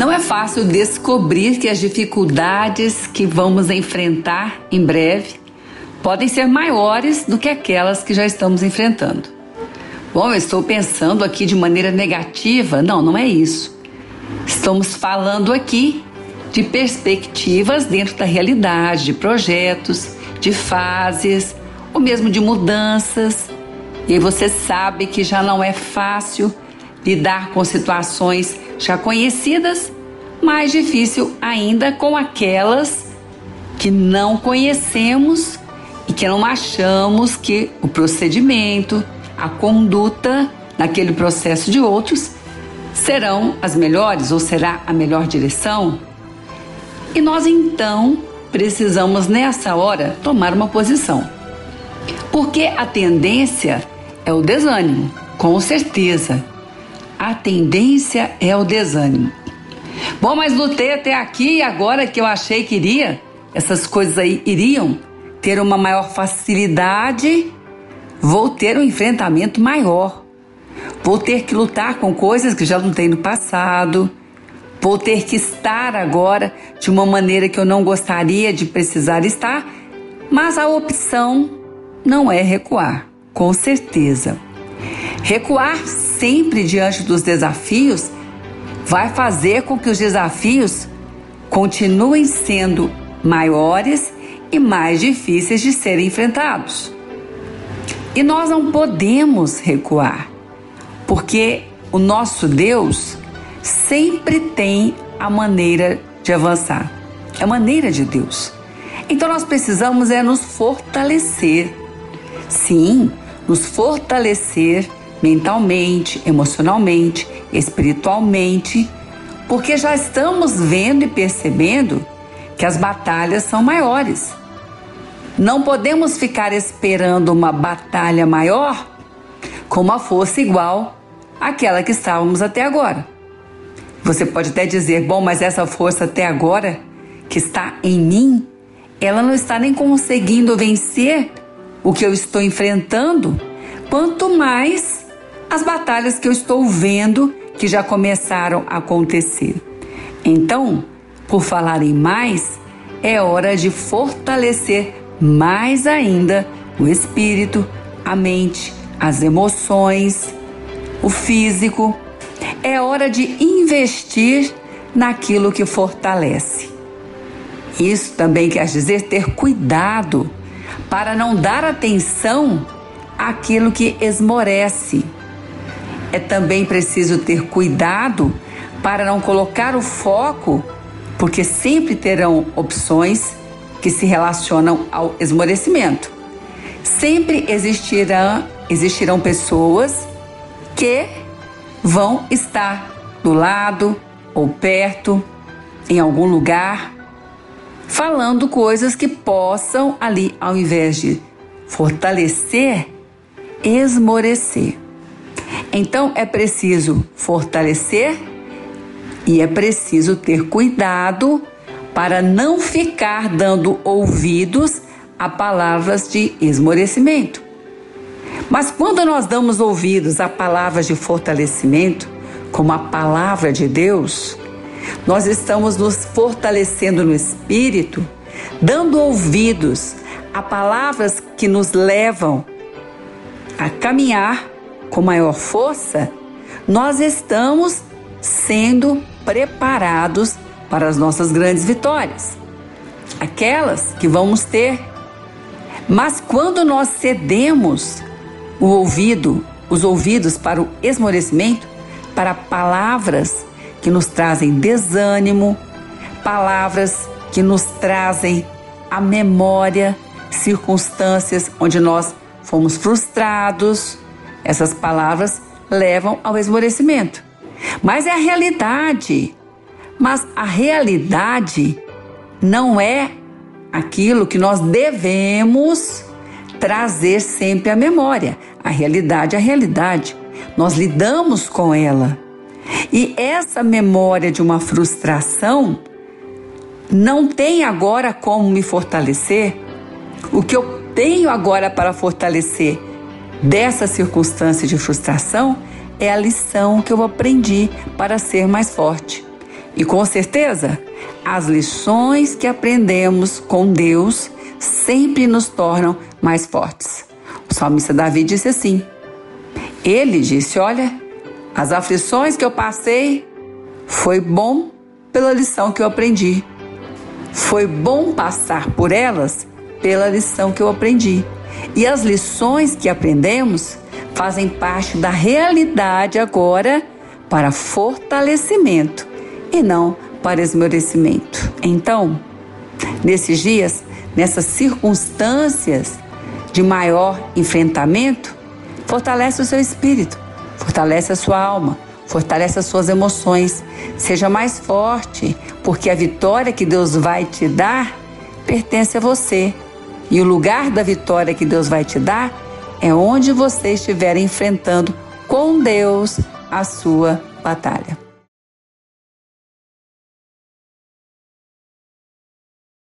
Não é fácil descobrir que as dificuldades que vamos enfrentar em breve podem ser maiores do que aquelas que já estamos enfrentando. Bom, eu estou pensando aqui de maneira negativa? Não, não é isso. Estamos falando aqui de perspectivas dentro da realidade, de projetos, de fases, ou mesmo de mudanças. E você sabe que já não é fácil lidar com situações já conhecidas, mais difícil ainda com aquelas que não conhecemos e que não achamos que o procedimento, a conduta naquele processo de outros serão as melhores ou será a melhor direção? E nós então precisamos nessa hora tomar uma posição. Porque a tendência é o desânimo, com certeza a tendência é o desânimo. Bom, mas lutei até aqui e agora que eu achei que iria, essas coisas aí iriam ter uma maior facilidade, vou ter um enfrentamento maior. Vou ter que lutar com coisas que já lutei no passado. Vou ter que estar agora de uma maneira que eu não gostaria de precisar estar, mas a opção não é recuar, com certeza. Recuar sempre diante dos desafios vai fazer com que os desafios continuem sendo maiores e mais difíceis de serem enfrentados. E nós não podemos recuar, porque o nosso Deus sempre tem a maneira de avançar. É a maneira de Deus. Então nós precisamos é nos fortalecer. Sim, nos fortalecer mentalmente, emocionalmente, espiritualmente, porque já estamos vendo e percebendo que as batalhas são maiores. Não podemos ficar esperando uma batalha maior com uma força igual àquela que estávamos até agora. Você pode até dizer, bom, mas essa força até agora que está em mim, ela não está nem conseguindo vencer o que eu estou enfrentando, quanto mais as batalhas que eu estou vendo que já começaram a acontecer. Então, por falar em mais, é hora de fortalecer mais ainda o espírito, a mente, as emoções, o físico. É hora de investir naquilo que fortalece. Isso também quer dizer ter cuidado para não dar atenção àquilo que esmorece é também preciso ter cuidado para não colocar o foco, porque sempre terão opções que se relacionam ao esmorecimento. Sempre existirão, existirão pessoas que vão estar do lado ou perto, em algum lugar, falando coisas que possam ali, ao invés de fortalecer, esmorecer. Então é preciso fortalecer e é preciso ter cuidado para não ficar dando ouvidos a palavras de esmorecimento. Mas quando nós damos ouvidos a palavras de fortalecimento, como a palavra de Deus, nós estamos nos fortalecendo no espírito, dando ouvidos a palavras que nos levam a caminhar com maior força, nós estamos sendo preparados para as nossas grandes vitórias, aquelas que vamos ter. Mas quando nós cedemos o ouvido, os ouvidos para o esmorecimento, para palavras que nos trazem desânimo, palavras que nos trazem a memória, circunstâncias onde nós fomos frustrados, essas palavras levam ao esmorecimento. Mas é a realidade. Mas a realidade não é aquilo que nós devemos trazer sempre à memória. A realidade é a realidade. Nós lidamos com ela. E essa memória de uma frustração não tem agora como me fortalecer. O que eu tenho agora para fortalecer dessa circunstância de frustração é a lição que eu aprendi para ser mais forte. E com certeza, as lições que aprendemos com Deus sempre nos tornam mais fortes. O salmista Davi disse assim: Ele disse: Olha, as aflições que eu passei foi bom pela lição que eu aprendi. Foi bom passar por elas pela lição que eu aprendi. E as lições que aprendemos fazem parte da realidade agora para fortalecimento e não para esmorecimento. Então, nesses dias, nessas circunstâncias de maior enfrentamento, fortalece o seu espírito, fortalece a sua alma, fortalece as suas emoções. Seja mais forte, porque a vitória que Deus vai te dar pertence a você. E o lugar da vitória que Deus vai te dar é onde você estiver enfrentando com Deus a sua batalha.